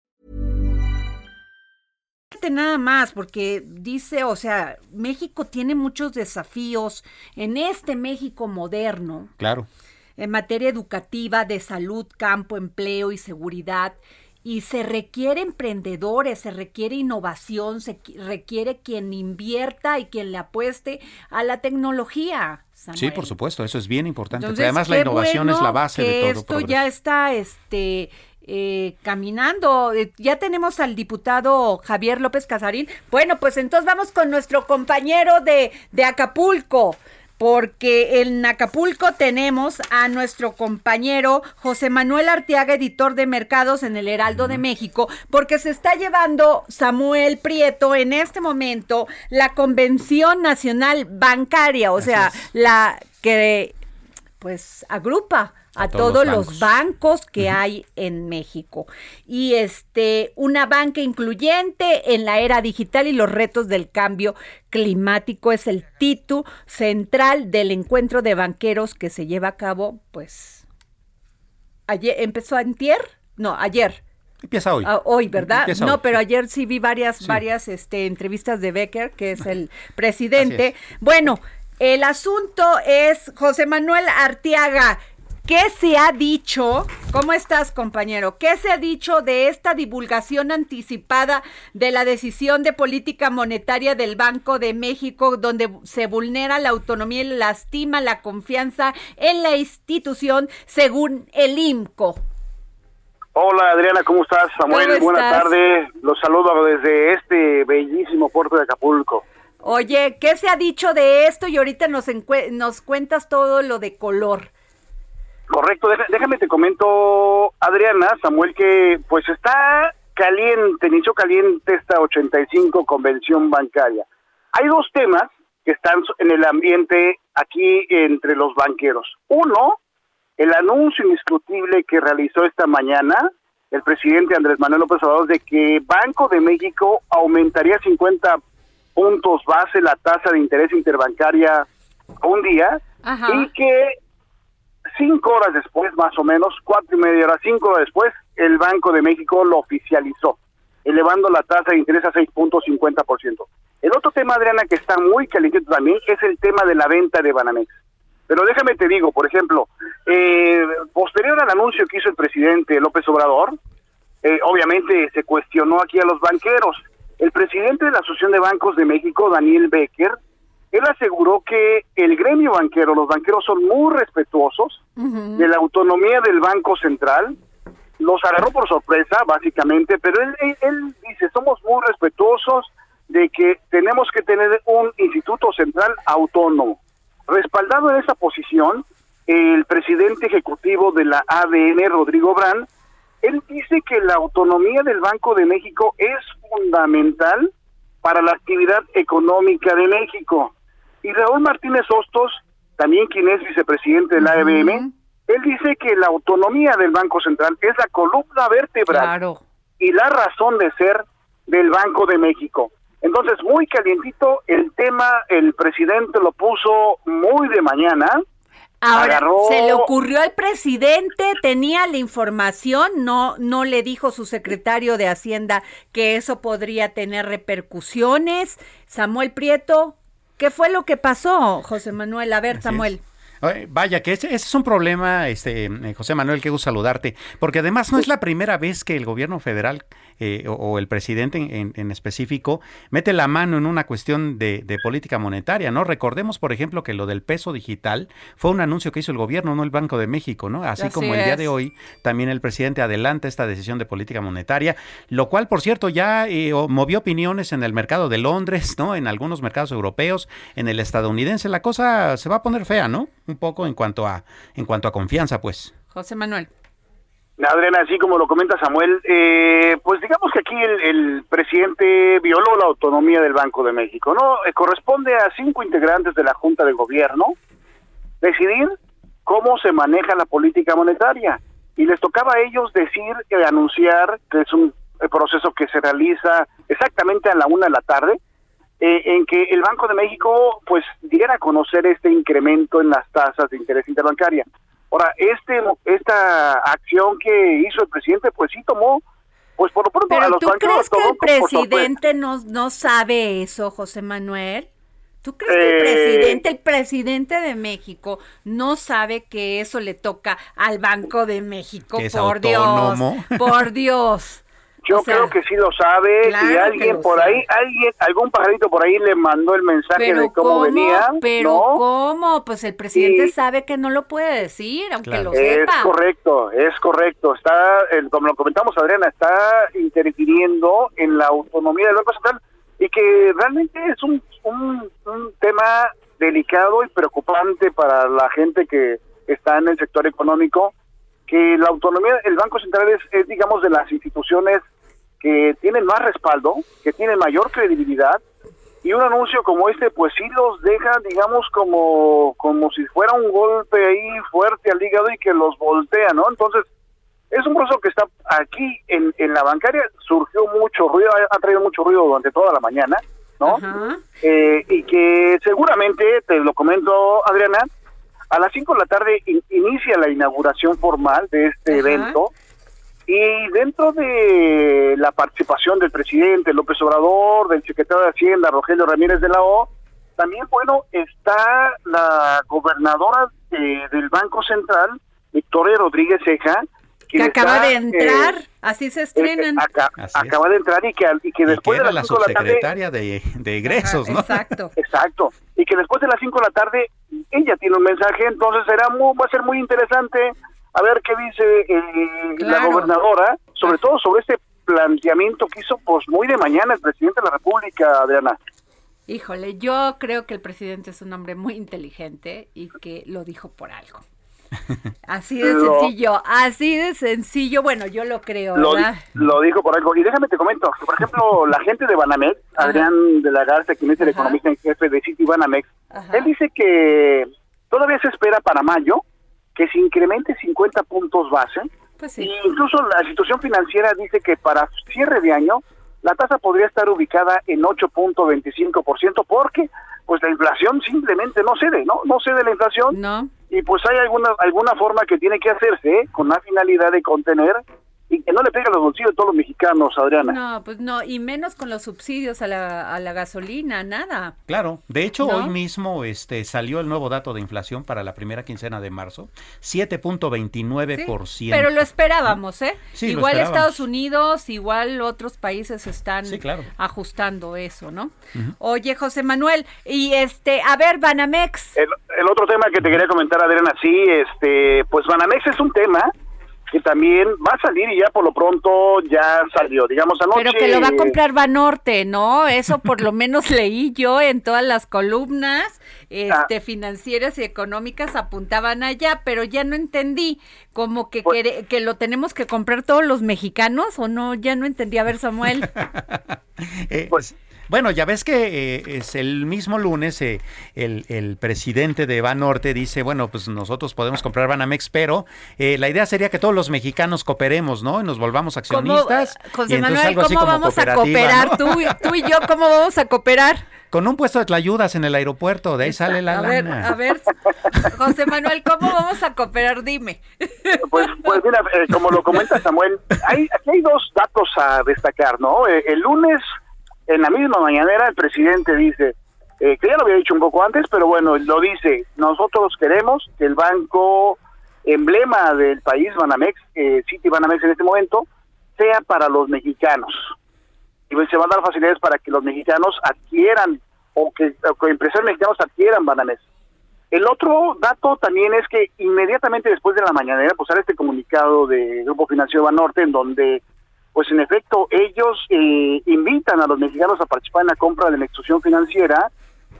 Nada más, porque dice, o sea, México tiene muchos desafíos en este México moderno. Claro. en materia educativa, de salud, campo, empleo y seguridad. Y se requiere emprendedores, se requiere innovación, se qui- requiere quien invierta y quien le apueste a la tecnología. Sí, por supuesto, eso es bien importante. Entonces, además la innovación es la base que de todo esto progreso. ya está este eh, caminando. Eh, Ya tenemos al diputado Javier López Casarín. Bueno, pues entonces vamos con nuestro compañero de, de Acapulco. Porque en Acapulco tenemos a nuestro compañero José Manuel Arteaga, editor de mercados en el Heraldo de México, porque se está llevando Samuel Prieto en este momento la Convención Nacional Bancaria, o sea, es. la que pues agrupa a, A todos todos, los los bancos que hay en México. Y este, una banca incluyente en la era digital y los retos del cambio climático es el título central del encuentro de banqueros que se lleva a cabo, pues, ayer, empezó antier, no, ayer. Empieza hoy. Ah, hoy, ¿verdad? Empieza no, hoy, pero ayer sí vi varias, Sí. varias este, entrevistas de Becker, que es el presidente. Bueno, el asunto es José Manuel Arteaga. ¿Qué se ha dicho ¿Cómo estás, compañero? ¿Qué se ha dicho de esta divulgación anticipada de la decisión de política monetaria del Banco de México, donde se vulnera la autonomía y lastima la confianza en la institución, según el IMCO? Hola Adriana, ¿cómo estás? Samuel, ¿Cómo buenas estás? tardes. Los saludo desde este bellísimo puerto de Acapulco. Oye, ¿qué se ha dicho de esto? Y ahorita nos, nos cuentas todo lo de color. Correcto, déjame te comento, Adriana, Samuel, que pues está caliente, inició caliente esta 85 convención bancaria. Hay dos temas que están en el ambiente aquí entre los banqueros. Uno, el anuncio indiscutible que realizó esta mañana el presidente Andrés Manuel López Obrador de que Banco de México aumentaría 50 puntos base la tasa de interés interbancaria un día Ajá. y que cinco horas después, más o menos, cuatro y media horas, cinco horas después, el Banco de México lo oficializó, elevando la tasa de interés a 6.50%. El otro tema, Adriana, que está muy caliente también, es el tema de la venta de Banamex. Pero déjame te digo, por ejemplo, eh, posterior al anuncio que hizo el presidente López Obrador, eh, obviamente se cuestionó aquí a los banqueros. El presidente de la Asociación de Bancos de México, Daniel Becker, él aseguró que el gremio banquero, los banqueros son muy respetuosos de la autonomía del Banco Central. Los agarró por sorpresa, básicamente, pero él, él- él dice, somos muy respetuosos de que tenemos que tener un instituto central autónomo. Respaldado en esa posición, el presidente ejecutivo de la ADN, Rodrigo Brand, él dice que la autonomía del Banco de México es fundamental para la actividad económica de México. Y Raúl Martínez Hostos, también quien es vicepresidente de la ABM, él dice que la autonomía del Banco Central es la columna vertebral Claro. y la razón de ser del Banco de México. Entonces, muy calientito el tema, el presidente lo puso muy de mañana. Ahora, agarró- se le ocurrió al presidente, tenía la información, no, no le dijo su secretario de Hacienda que eso podría tener repercusiones. Samuel Prieto, ¿qué fue lo que pasó, José Manuel? A ver, Así Samuel. es. Ay, Vaya, que ese, ese es un problema, este, eh, José Manuel, qué gusto saludarte, porque además no es la primera vez que el gobierno federal eh, o, o el presidente en, en- específico mete la mano en una cuestión de, de política monetaria, ¿no? Recordemos, por ejemplo, que lo del peso digital fue un anuncio que hizo el gobierno, no el Banco de México, ¿no? Así, Así como el día es. de hoy, también el presidente adelanta esta decisión de política monetaria, lo cual, por cierto, ya eh, movió opiniones en el mercado de Londres, ¿no? En algunos mercados europeos, en el estadounidense, la cosa se va a poner fea, ¿no? Un poco en cuanto a, en cuanto a confianza, pues. José Manuel. Adriana, así como lo comenta Samuel, eh, pues digamos que aquí el, el presidente violó la autonomía del Banco de México, ¿no? Eh, corresponde a cinco integrantes de la Junta de Gobierno decidir cómo se maneja la política monetaria y les tocaba a ellos decir, eh, anunciar que es un eh, proceso que se realiza exactamente a la una de la tarde, eh, en que el Banco de México pues diera a conocer este incremento en las tasas de interés interbancaria. Ahora, este esta acción que hizo el presidente pues sí tomó pues por lo pronto a Pero los tú crees que el sorpresa. presidente no, no sabe eso, José Manuel? ¿Tú crees que el Eh, presidente, el presidente de México, no sabe que eso le toca al Banco de México? Por autónomo. Dios, por [LAUGHS] Dios. Yo O sea, creo que sí lo sabe claro y alguien por sabe. ahí, alguien, algún pajarito por ahí le mandó el mensaje Pero de cómo, venía. Pero ¿no? cómo, pues el presidente sabe que no lo puede decir, aunque Claro. lo Es sepa. correcto, es correcto. Está, el- como lo comentamos Adriana, está interfiriendo en la autonomía del Banco Central y que realmente es un, un, un tema delicado y preocupante para la gente que está en el sector económico, que la autonomía del Banco Central es, es, digamos, de las instituciones que tienen más respaldo, que tienen mayor credibilidad, y un anuncio como este pues sí los deja digamos como como si fuera un golpe ahí fuerte al hígado y que los voltea no entonces es un proceso que está aquí en, en la bancaria surgió mucho ruido ha, ha traído mucho ruido durante toda la mañana no. Eh, y que seguramente te lo comento Adriana a las 5 de la tarde in- inicia la inauguración formal de este evento y dentro de la participación del presidente López Obrador, del secretario de Hacienda Rogelio Ramírez de la O, también, bueno, está la gobernadora de- del Banco Central, Victoria Rodríguez Ceja, Que acaba está, de eh, entrar, así se estrenan. eh, aca- Así es. acaba de entrar y que, al- y que Y que después era de la las 5 de la tarde subsecretaria de, de egresos, ¿no? Exacto. [LAUGHS] Exacto. Y que después de las 5 de la tarde ella tiene un mensaje, entonces será muy, va a ser muy interesante a ver qué dice eh, la Claro. gobernadora, sobre todo sobre este planteamiento que hizo pues muy de mañana el presidente de la República, Adriana. Híjole, yo creo que el presidente es un hombre muy inteligente y que lo dijo por algo. [LAUGHS] Así de Lo- sencillo, así de sencillo. Bueno, yo lo creo, Lo, ¿verdad? lo dijo por algo. Y déjame te comento, que, por ejemplo, la gente de Banamex, [LAUGHS] Ajá. Adrián de la Garza, quien es el Ajá. economista en jefe de City Banamex, Ajá. él dice que todavía se espera para mayo que se incremente 50 puntos base. Pues sí. Y incluso la institución financiera dice que para cierre de año la tasa podría estar ubicada en 8.25% porque pues la inflación simplemente no cede, ¿no? No cede la inflación No, y pues hay alguna alguna forma que tiene que hacerse ¿eh? con la finalidad de contener y que no le pegue a los bolsillos de todos los mexicanos, Adriana. no, pues no, y menos con los subsidios a la, a la gasolina, nada. Claro, de hecho ¿No? hoy mismo este salió el nuevo dato de inflación para la primera quincena de marzo, 7.29%. Sí, pero lo esperábamos, ¿eh? Sí, lo igual esperábamos. Estados Unidos, igual otros países están Sí, claro. ajustando eso, ¿no? Oye, José Manuel, y este, a ver, Banamex. El, el otro tema que te quería comentar, Adriana, sí, este, pues Banamex es un tema que también va a salir y ya por lo pronto ya salió, digamos anoche. Pero que lo va a comprar Banorte, ¿no? Eso por lo menos [LAUGHS] leí yo en todas las columnas este, Ah. financieras y económicas apuntaban allá, pero ya no entendí, como que, Pues- que lo tenemos que comprar todos los mexicanos o no, ya no entendí. A ver, Samuel. [LAUGHS] Eh, Pues- bueno, ya ves que eh, es el mismo lunes eh, el, el presidente de Banorte dice, bueno, pues nosotros podemos comprar Banamex, pero eh, la idea sería que todos los mexicanos cooperemos, ¿no? Y nos volvamos ¿Cómo, accionistas. José y entonces Manuel, algo así cómo como vamos a cooperar? ¿no? Tú, y- tú y yo, ¿cómo vamos a cooperar? Con un puesto de tlayudas en el aeropuerto, de ahí sale la a ver, lana. a ver, José Manuel, ¿cómo vamos a cooperar? Dime. Pues, pues mira, eh, como lo comenta Samuel, hay, aquí hay dos datos a destacar, ¿no? Eh, el lunes, en la misma mañanera, el presidente dice, eh, que ya lo había dicho un poco antes, pero bueno, lo dice, nosotros queremos que el banco emblema del país, Banamex, eh, City Banamex en este momento, sea para los mexicanos. Y pues se van a dar facilidades para que los mexicanos adquieran, o que, empresarios mexicanos adquieran Banamex. El otro dato también es que inmediatamente después de la mañanera, pues sale este comunicado de Grupo Financiero Banorte, en donde, pues en efecto, ellos eh, invitan a los mexicanos a participar en la compra de la institución financiera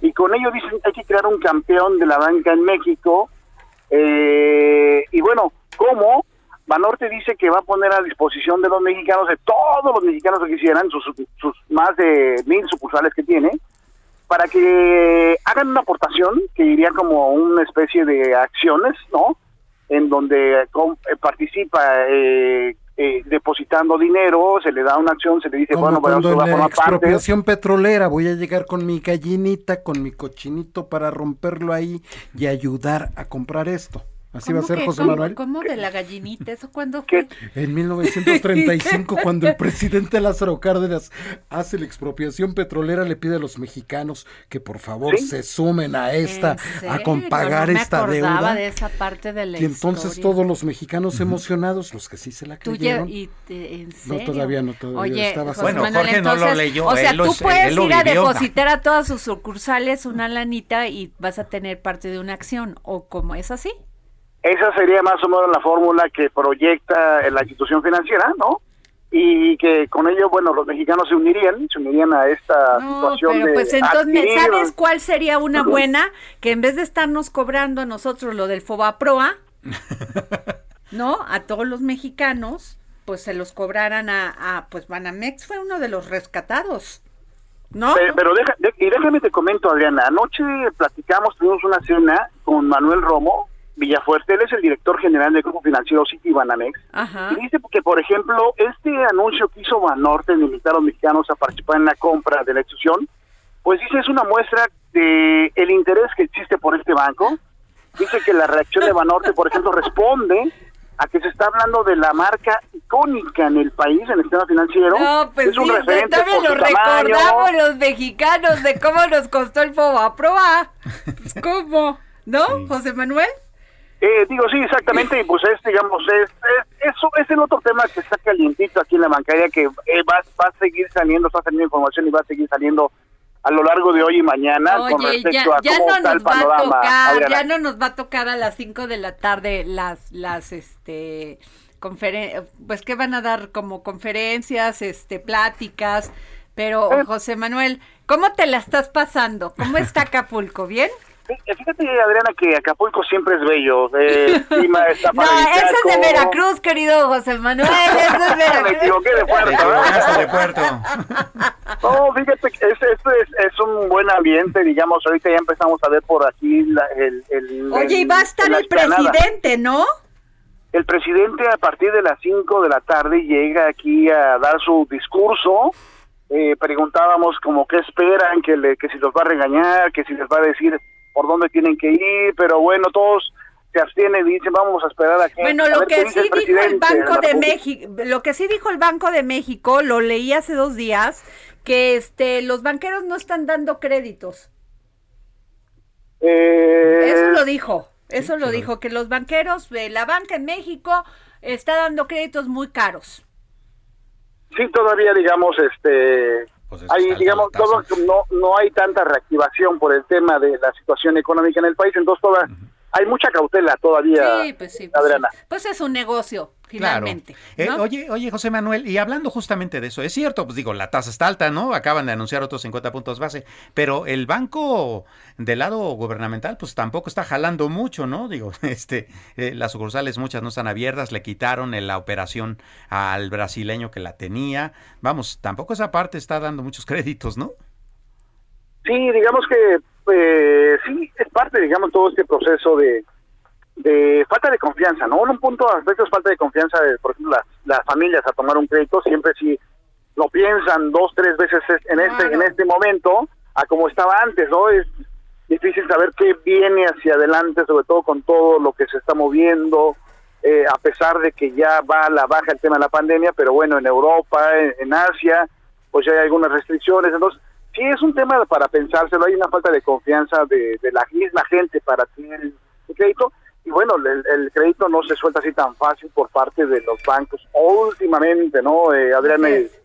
y con ello dicen hay que crear un campeón de la banca en México. Eh, y bueno, ¿cómo? Banorte dice que va a poner a disposición de los mexicanos, de todos los mexicanos que quisieran, sus, sus más de mil sucursales que tiene, para que hagan una aportación que iría como una especie de acciones, ¿no? En donde com- eh, participa eh, eh, depositando dinero, se le da una acción, se le dice, Como bueno, bueno, cuando en la parte. expropiación petrolera voy a llegar con mi gallinita, con mi cochinito para romperlo ahí y ayudar a comprar esto. Así va a ¿Cómo ser que- José cómo- Manuel. ¿Cómo de la gallinita? ¿Eso cuándo fue? En [LAUGHS] 1935, [LAUGHS] cuando el presidente Lázaro Cárdenas hace la expropiación petrolera, le pide a los mexicanos que por favor ¿Sí? se sumen a esta, ¿En a serio? con pagar No me esta deuda. de esa parte de la Y entonces historia. todos los mexicanos emocionados, los que sí se la Tú creyeron, lle- y te- ¿en No, todavía no, todavía Oye, estaba José Bueno, Manuel, Jorge no lo entonces, leyó, O sea, él lo tú puedes él ir a depositar a todas sus sucursales una lanita y vas a tener parte de una acción, ¿o cómo es así? Esa sería más o menos la fórmula que proyecta la institución financiera, ¿no? Y que con ello, bueno, los mexicanos se unirían, se unirían a esta No, situación pero de pues entonces, ¿me adquirir- ¿sabes cuál sería una buena? Que en vez de estarnos cobrando a nosotros lo del Fobaproa, [LAUGHS] ¿no? A todos los mexicanos, pues se los cobraran a, a pues Banamex fue uno de los rescatados, ¿no? Pero, pero deja, de- y déjame te comento, Adriana, anoche platicamos, tuvimos una cena con Manuel Romo Villafuerte, él es el director general del Grupo Financiero City Banamex, Ajá. y dice que, por ejemplo, este anuncio que hizo Banorte de invitar a los mexicanos a participar en la compra de la institución, pues dice es una muestra de el interés que existe por este banco. Dice que la reacción de Banorte, por ejemplo, responde a que se está hablando de la marca icónica en el país, en el sistema financiero. No, pues es un sí, referente también por lo su tamaño. recordamos los mexicanos de cómo nos costó el Fobaproa. Pues, ¿Cómo? ¿No, Sí. José Manuel? Eh, digo, sí, exactamente, y pues es, digamos, es, es, eso es el otro tema que está calientito aquí en la bancaria, que eh, va, va a seguir saliendo, está saliendo información y va a seguir saliendo a lo largo de hoy y mañana con respecto ya, a ya cómo no está el nos va a panorama. tocar, Adriana. ya no nos va a tocar a las 5 de la tarde las, las, este, conferen pues que van a dar como conferencias, este, pláticas, pero Eh. José Manuel, ¿cómo te la estás pasando? ¿Cómo está Acapulco? ¿Bien? Sí, Fíjate, Adriana, que Acapulco siempre es bello. Eh, [LAUGHS] el clima está No, ese es de. Veracruz, querido José Manuel, ese es [LAUGHS] Me Veracruz. equivoqué de puerto. equivocaste ¿eh? de puerto. [LAUGHS] No, fíjate, que es, es, es, es un buen ambiente, digamos, ahorita ya empezamos a ver por aquí la- el, el... Oye, y va a estar el presidente, ¿no? El presidente a partir de las 5 de la tarde llega aquí a dar su discurso. Eh, preguntábamos como qué esperan, que, le, que si los va a regañar, que si les va a decir por dónde tienen que ir, pero bueno, todos se abstienen y dicen vamos a esperar a que... Bueno, lo que sí dijo el Banco de. México, lo que sí dijo el Banco de México, lo leí hace dos días, que este los banqueros no están dando créditos. Eh, Eso lo dijo, eso lo dijo, que los banqueros, eh, la banca en México está dando créditos muy caros. sí todavía digamos este Pues hay digamos todo no no hay tanta reactivación por el tema de la situación económica en el país entonces toda hay mucha cautela todavía Sí, pues sí, pues, Adriana sí. Pues es un negocio, Claro. finalmente. Eh, oye, oye, José Manuel, y hablando justamente de eso, es cierto, pues digo, la tasa está alta, ¿no? Acaban de anunciar otros 50 puntos base, pero el banco del lado gubernamental, pues tampoco está jalando mucho, ¿no? Digo, [LAUGHS] este, eh, las sucursales muchas no están abiertas, le quitaron la operación al brasileño que la tenía. Vamos, tampoco esa parte está dando muchos [LAUGHS] créditos, ¿no? sí digamos que eh, sí es parte digamos todo este proceso de de falta de confianza no en un punto a veces falta de confianza de, por ejemplo las, las familias a tomar un crédito siempre si lo piensan dos tres veces es- en este Claro. en este momento a como estaba antes no es difícil saber qué viene hacia adelante sobre todo con todo lo que se está moviendo eh, a pesar de que ya va a la baja el tema de la pandemia pero bueno en Europa en, en Asia pues ya hay algunas restricciones. Entonces sí es un tema para pensárselo hay una falta de confianza de, de la misma gente para tener el, crédito y bueno el, el crédito no se suelta así tan fácil por parte de los bancos últimamente no eh, Adriana y es.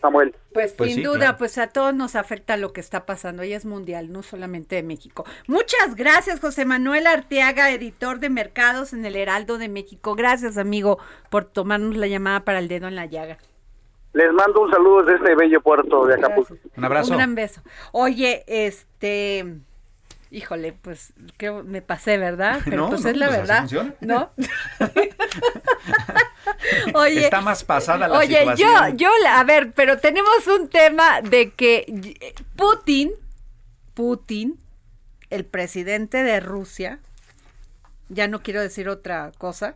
Samuel Pues, Pues sin sí, duda, claro. pues a todos nos afecta lo que está pasando y es mundial, no solamente de México. Muchas gracias, José Manuel Arteaga, editor de mercados en el Heraldo de México. Gracias, amigo, por tomarnos la llamada para el dedo en la llaga. Les mando un saludo desde este bello puerto de Acapulco Gracias. Un abrazo. Un gran beso. Oye, este, híjole, pues que me pasé, ¿verdad? [LAUGHS] Pero No, pues no, es la pues así verdad, funciona. ¿no? [LAUGHS] Oye, Está más pasada la Oye, yo, situación. yo, a ver, pero tenemos un tema de que Putin, Putin, el presidente de Rusia, ya no quiero decir otra cosa,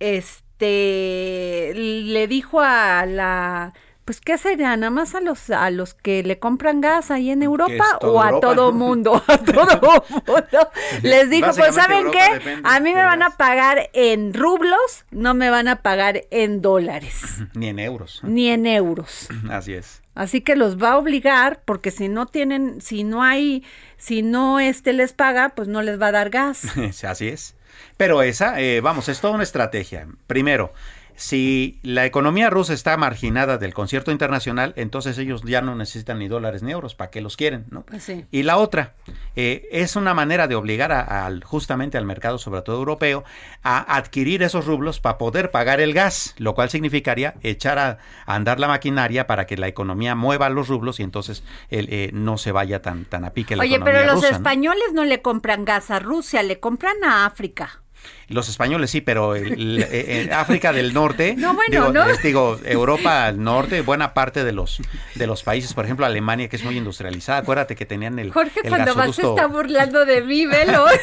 este, le dijo a la, pues, ¿qué sería? ¿Nada más a los, a los que le compran gas ahí en Europa o a Europa. todo mundo? [LAUGHS] A todo mundo. Les dijo, pues, ¿saben Europa qué? A mí me van a pagar en rublos, no me van a pagar en dólares, Ni en euros. ni en euros. [CLEARS THROAT] Así es. Así que los va a obligar, porque si no tienen, si no hay, si no este les paga, pues no les va a dar gas. [LAUGHS] Así es. Pero esa, eh, vamos, es toda una estrategia. Primero, si la economía rusa está marginada del concierto internacional, entonces ellos ya no necesitan ni dólares ni euros, ¿para qué los quieren? ¿no? Pues sí. Y la otra, eh, es una manera de obligar a- justamente al mercado, sobre todo europeo, a adquirir esos rublos para poder pagar el gas, lo cual significaría echar a, a andar la maquinaria para que la economía mueva los rublos y entonces el, eh, no se vaya tan, tan a pique la Oye, economía pero los rusa, ¿no? españoles ¿no? le compran gas a Rusia, le compran a África. Los españoles sí, pero el- el- eh, en África del Norte, [LAUGHS] No, bueno, digo, ¿no? es- digo, Europa al norte, buena parte de los de los países, por ejemplo Alemania, que es muy industrializada, acuérdate que tenían el, Jorge el Sandoval se gasoducto- está burlando de mí, velo. [LAUGHS]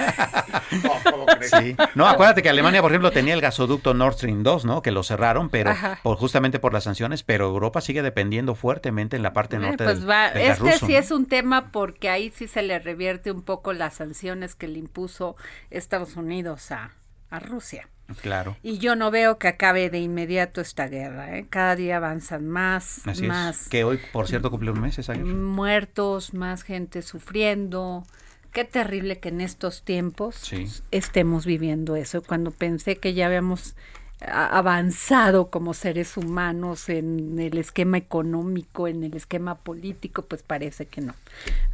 Sí. No, acuérdate que Alemania, por ejemplo, tenía el gasoducto Nord Stream 2, ¿no? Que lo cerraron, pero por justamente por las sanciones, pero Europa sigue dependiendo fuertemente en la parte Eh, norte pues del, va, del este ruso, sí ¿no? es un tema porque ahí sí se le revierte un poco las sanciones que le impuso Estados Unidos a, a Rusia. Claro. Y yo no veo que acabe de inmediato esta guerra. ¿eh? Cada día avanzan más, Así más es. Que hoy, por cierto, cumple un mes esa guerra. muertos, más gente sufriendo, Qué terrible que en estos tiempos Sí. estemos viviendo eso. Cuando pensé que ya habíamos avanzado como seres humanos en el esquema económico, en el esquema político, pues parece que no,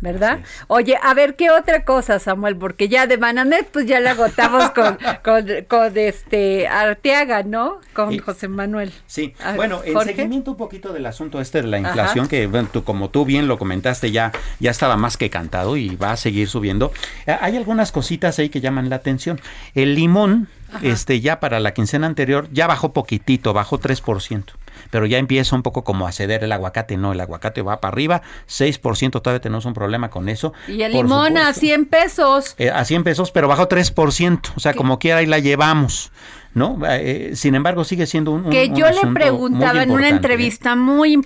¿verdad? Oye, a ver, ¿qué otra cosa, Samuel? Porque ya de Bananet, pues ya la agotamos con, [LAUGHS] con, con este Arteaga, ¿no? Con José Manuel. Sí, A bueno, en Jorge. seguimiento un poquito del asunto este de la Ajá. inflación, que bueno, tú, como tú bien lo comentaste, ya, ya estaba más que cantado y va a seguir subiendo. Eh, Hay algunas cositas ahí que llaman la atención. El limón, este, ya para la quincena anterior, ya bajó poquitito, bajó 3%. Pero ya empieza un poco como a ceder el aguacate, no, el aguacate va para arriba, 6%, todavía tenemos un problema con eso. Y el limón a supuesto. 100 pesos. Eh, a 100 pesos, pero bajó 3%, o sea, como quiera ahí la llevamos, ¿no? Eh, sin embargo, sigue siendo un, un- que un yo le preguntaba en una ¿eh? entrevista muy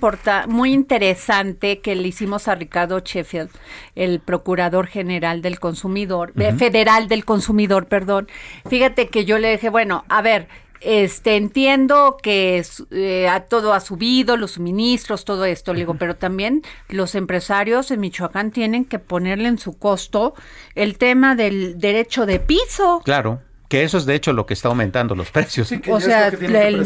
muy interesante que le hicimos a Ricardo Sheffield, el procurador general del consumidor, eh, federal del consumidor, perdón. Fíjate que yo le dije, bueno, a ver, este entiendo que eh, a todo ha subido, los suministros, todo esto, le digo, pero también los empresarios en Michoacán tienen que ponerle en su costo el tema del derecho de piso. Claro, que eso es de hecho lo que está aumentando los precios. O sea, el-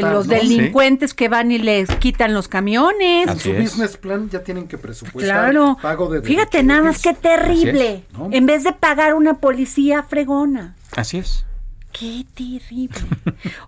los delincuentes que van y les quitan los camiones. En su es. business plan ya tienen que presupuestar Claro. pago de Fíjate nada más qué terrible. ¿no? En vez de pagar una policía fregona. Así es. Qué terrible.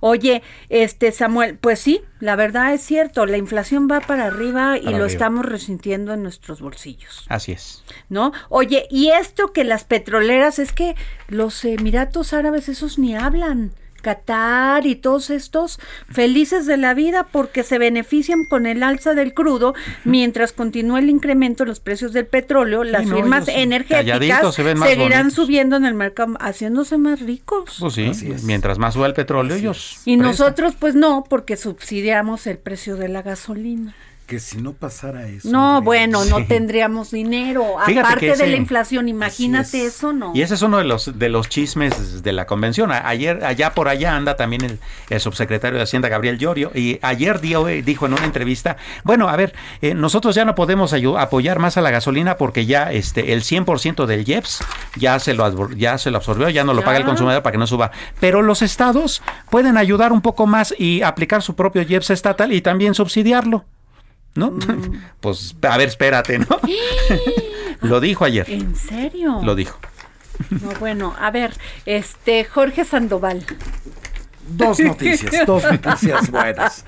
Oye, este Samuel, pues sí, la verdad es cierto, la inflación va para arriba y Para lo arriba. estamos resintiendo en nuestros bolsillos, Así es. ¿no? Oye, y esto que las petroleras es que los Emiratos Árabes esos ni hablan. Qatar y todos estos felices de la vida porque se benefician con el alza del crudo mientras continúa el incremento en los precios del petróleo, las no, firmas energéticas se ven más seguirán bonitos. subiendo en el mercado haciéndose más ricos. Pues sí, mientras más suba el petróleo, ellos. Y prestan. nosotros pues no, porque subsidiamos el precio de la gasolina. Que si no pasara eso. No, bueno, no tendríamos dinero. Fíjate Aparte de la inflación, imagínate es. eso, ¿no? Y ese es uno de los de los chismes de la convención. Ayer, allá por allá anda también el, el subsecretario de Hacienda, Gabriel Llorio, y ayer dio- dijo en una entrevista, bueno, a ver, eh, nosotros ya no podemos apoyar más a la gasolina porque ya este el 100% del IEPS ya se lo ya se lo absorbió, ya no lo Ya. paga el consumidor para que no suba. Pero los estados pueden ayudar un poco más y aplicar su propio IEPS estatal y también subsidiarlo. ¿No? Mm. [LAUGHS] Pues, a ver, espérate, ¿no? [GASPS] lo dijo ayer. ¿En serio? Lo dijo. No, bueno, a ver, este Jorge Sandoval. Dos noticias, dos noticias buenas.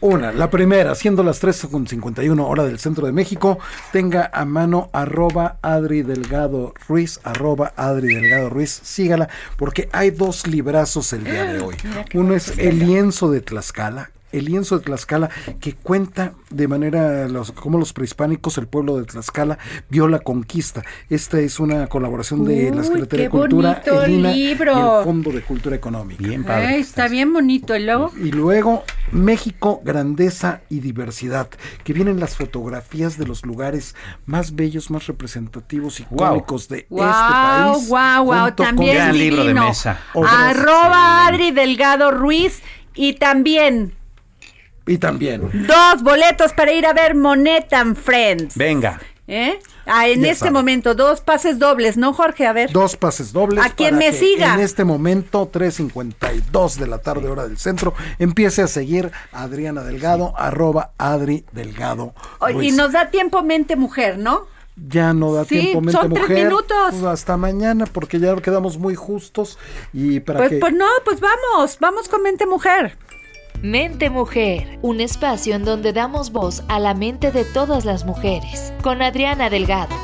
Una, la primera, siendo las 3.51 hora del centro de México, tenga a mano arroba Adri Delgado Ruiz, arroba Adri Delgado Ruiz, sígala, porque hay dos librazos el día de hoy. Uno es el lienzo de Tlaxcala, el lienzo de Tlaxcala que cuenta de manera los, como los prehispánicos, el pueblo de Tlaxcala vio la conquista. Esta es una colaboración de la Secretaría de Cultura, bonito el INAH, libro. y el Fondo de Cultura Económica. Bien padre. Ay, está bien bonito. ¿Y luego? Y luego México, grandeza y diversidad, que vienen las fotografías de los lugares más bellos, más representativos y icónicos de Wow, este país. wow, wow, también Gran libro de mesa. Obras Arroba. Adri Delgado Ruiz y también Y también, dos boletos para ir a ver Monet and Friends. Venga. ¿Eh? Ah, en Ya este momento, dos pases dobles, ¿no, Jorge? A ver. dos pases dobles. A quien me que siga. En este momento, 3.52 de la tarde, hora del centro, empiece a seguir a Adriana Delgado, arroba Adri Delgado. Y nos da tiempo mente mujer, ¿no? Ya no da Sí, tiempo, mente son tres minutos. Pues hasta mañana, porque ya quedamos muy justos. Y para Pues, que. pues no, pues vamos, vamos con mente mujer. Mente Mujer, un espacio en donde damos voz a la mente de todas las mujeres, con Adriana Delgado.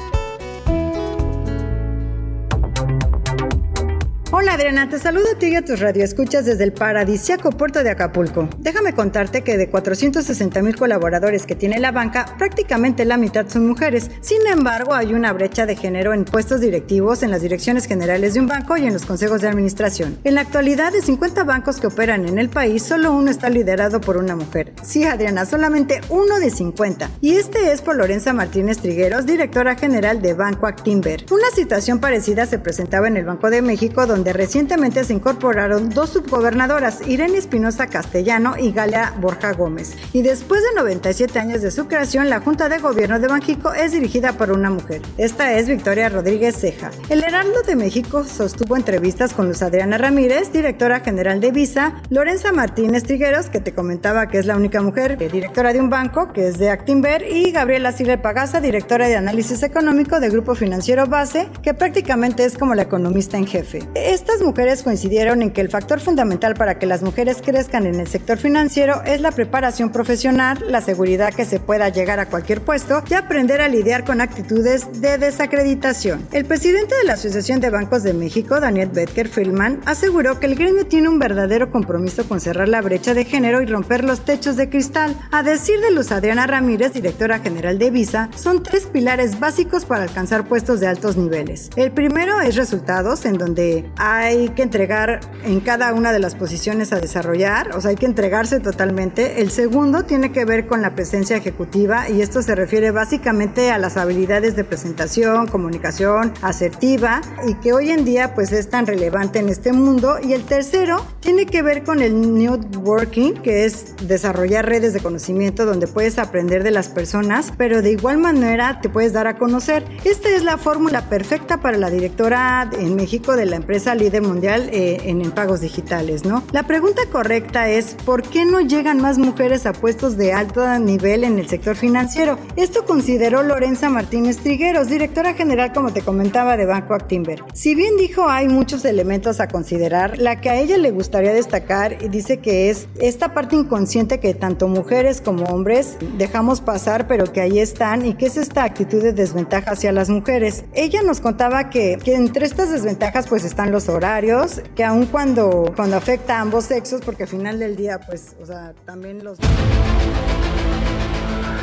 Hola Adriana, te saludo a ti y a tus radioescuchas desde el paradisiaco puerto de Acapulco. Déjame contarte que de 460 mil colaboradores que tiene la banca, prácticamente la mitad son mujeres. Sin embargo, hay una brecha de género en puestos directivos en las direcciones generales de un banco y en los consejos de administración. En la actualidad, de 50 bancos que operan en el país, solo uno está liderado por una mujer. Sí, Adriana, solamente uno de 50. Y este es por Lorenza Martínez Trigueros, directora general de Banco Actimber. Una situación parecida se presentaba en el Banco de México, donde recientemente se incorporaron dos subgobernadoras, Irene Espinosa Castellano y Galia Borja Gómez. Y después de 97 años de su creación, la Junta de Gobierno de Banjico es dirigida por una mujer. Esta es Victoria Rodríguez Ceja. El Heraldo de México sostuvo entrevistas con Luz Adriana Ramírez, directora general de Visa, Lorenza Martínez Trigueros, que te comentaba que es la única mujer eh, directora de un banco, que es de Actinver, y Gabriela Silver Pagasa, directora de análisis económico de Grupo Financiero Base, que prácticamente es como la economista en jefe. Estas mujeres coincidieron en que el factor fundamental para que las mujeres crezcan en el sector financiero es la preparación profesional, la seguridad que se pueda llegar a cualquier puesto y aprender a lidiar con actitudes de desacreditación. El presidente de la Asociación de Bancos de México, Daniel Betker Feldman, aseguró que el gremio tiene un verdadero compromiso con cerrar la brecha de género y romper los techos de cristal. A decir de Luz Adriana Ramírez, directora general de Visa, son tres pilares básicos para alcanzar puestos de altos niveles. El primero es resultados, en donde hay que entregar en cada una de las posiciones a desarrollar, o sea, hay que entregarse totalmente. El segundo tiene que ver con la presencia ejecutiva y esto se refiere básicamente a las habilidades de presentación, comunicación asertiva y que hoy en día pues es tan relevante en este mundo. Y el tercero tiene que ver con el networking, que es desarrollar redes de conocimiento donde puedes aprender de las personas, pero de igual manera te puedes dar a conocer. Esta es la fórmula perfecta para la directora en México de la empresa líder mundial eh, en, en pagos digitales, ¿no? La pregunta correcta es ¿por qué no llegan más mujeres a puestos de alto nivel en el sector financiero? Esto consideró Lorenza Martínez Trigueros, directora general, como te comentaba, de Banco Actimber. Si bien dijo hay muchos elementos a considerar, la que a ella le gustaría destacar y dice que es esta parte inconsciente que tanto mujeres como hombres dejamos pasar, pero que ahí están y que es esta actitud de desventaja hacia las mujeres. Ella nos contaba que, que entre estas desventajas pues están los horarios, que aun cuando, cuando afecta a ambos sexos, porque al final del día pues, o sea, también los...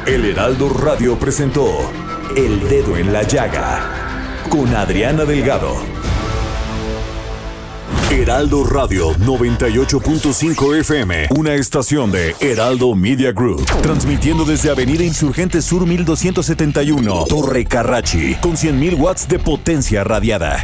El Heraldo Radio presentó El Dedo en la Llaga con Adriana Delgado. Heraldo Radio 98.5 FM, una estación de Heraldo Media Group, transmitiendo desde Avenida Insurgente Sur 1271, Torre Carrachi, con 100.000 watts de potencia radiada.